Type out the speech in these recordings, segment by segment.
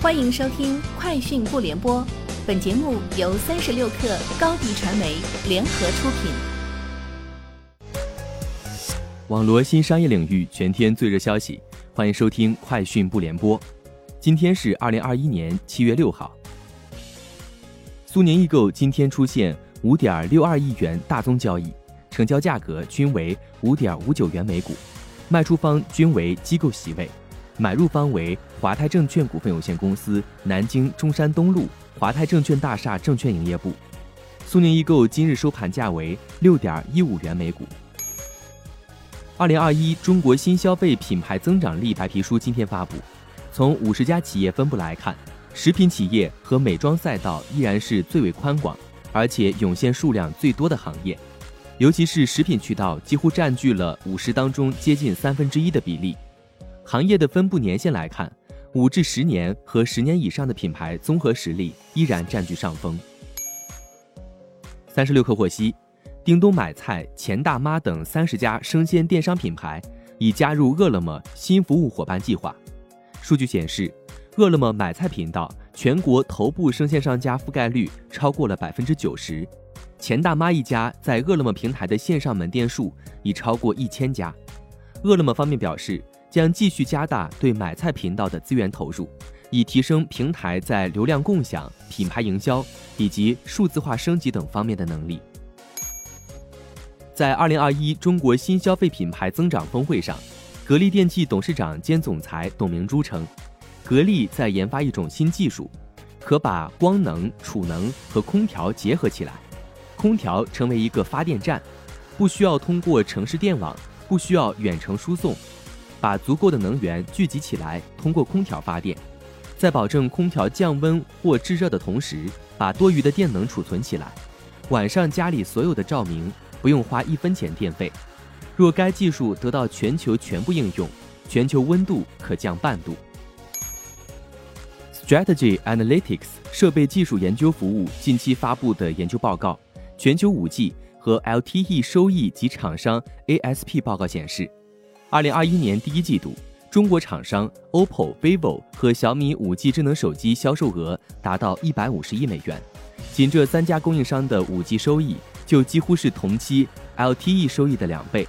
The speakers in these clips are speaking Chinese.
欢迎收听《快讯不联播》，本节目由三十六克高低传媒联合出品。网罗新商业领域全天最热消息，欢迎收听《快讯不联播》。今天是二零二一年七月六号。苏宁易购今天出现五点六二亿元大宗交易，成交价格均为五点五九元每股，卖出方均为机构席位。买入方为华泰证券股份有限公司南京中山东路华泰证券大厦证券营业部。苏宁易购今日收盘价为六点一五元每股。二零二一中国新消费品牌增长力白皮书今天发布，从五十家企业分布来看，食品企业和美妆赛道依然是最为宽广，而且涌现数量最多的行业，尤其是食品渠道几乎占据了五十当中接近三分之一的比例。行业的分布年限来看，五至十年和十年以上的品牌综合实力依然占据上风。三十六氪获悉，叮咚买菜、钱大妈等三十家生鲜电商品牌已加入饿了么新服务伙伴计划。数据显示，饿了么买菜频道全国头部生鲜商家覆盖率超过了百分之九十，钱大妈一家在饿了么平台的线上门店数已超过一千家。饿了么方面表示。将继续加大对买菜频道的资源投入，以提升平台在流量共享、品牌营销以及数字化升级等方面的能力。在二零二一中国新消费品牌增长峰会上，格力电器董事长兼总裁董明珠称，格力在研发一种新技术，可把光能、储能和空调结合起来，空调成为一个发电站，不需要通过城市电网，不需要远程输送。把足够的能源聚集起来，通过空调发电，在保证空调降温或制热的同时，把多余的电能储存起来。晚上家里所有的照明不用花一分钱电费。若该技术得到全球全部应用，全球温度可降半度。Strategy Analytics 设备技术研究服务近期发布的研究报告《全球 5G 和 LTE 收益及厂商 ASP 报告》显示。二零二一年第一季度，中国厂商 OPPO、vivo 和小米五 G 智能手机销售额达到一百五十亿美元，仅这三家供应商的五 G 收益就几乎是同期 LTE 收益的两倍。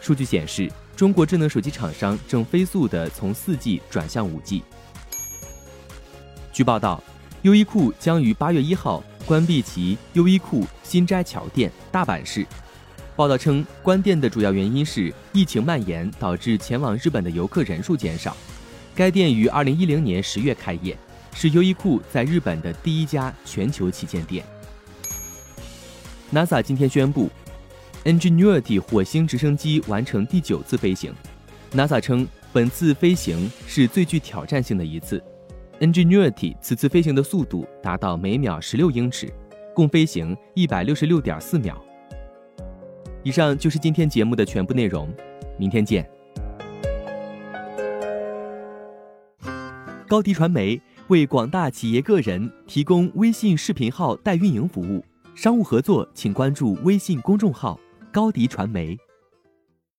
数据显示，中国智能手机厂商正飞速地从四 G 转向五 G。据报道，优衣库将于八月一号关闭其优衣库新斋桥店大阪市。报道称，关店的主要原因是疫情蔓延导致前往日本的游客人数减少。该店于二零一零年十月开业，是优衣库在日本的第一家全球旗舰店。NASA 今天宣布，Ingenuity 火星直升机完成第九次飞行。NASA 称，本次飞行是最具挑战性的一次。Ingenuity 此次飞行的速度达到每秒十六英尺，共飞行一百六十六点四秒。以上就是今天节目的全部内容，明天见。高迪传媒为广大企业个人提供微信视频号代运营服务，商务合作请关注微信公众号“高迪传媒”。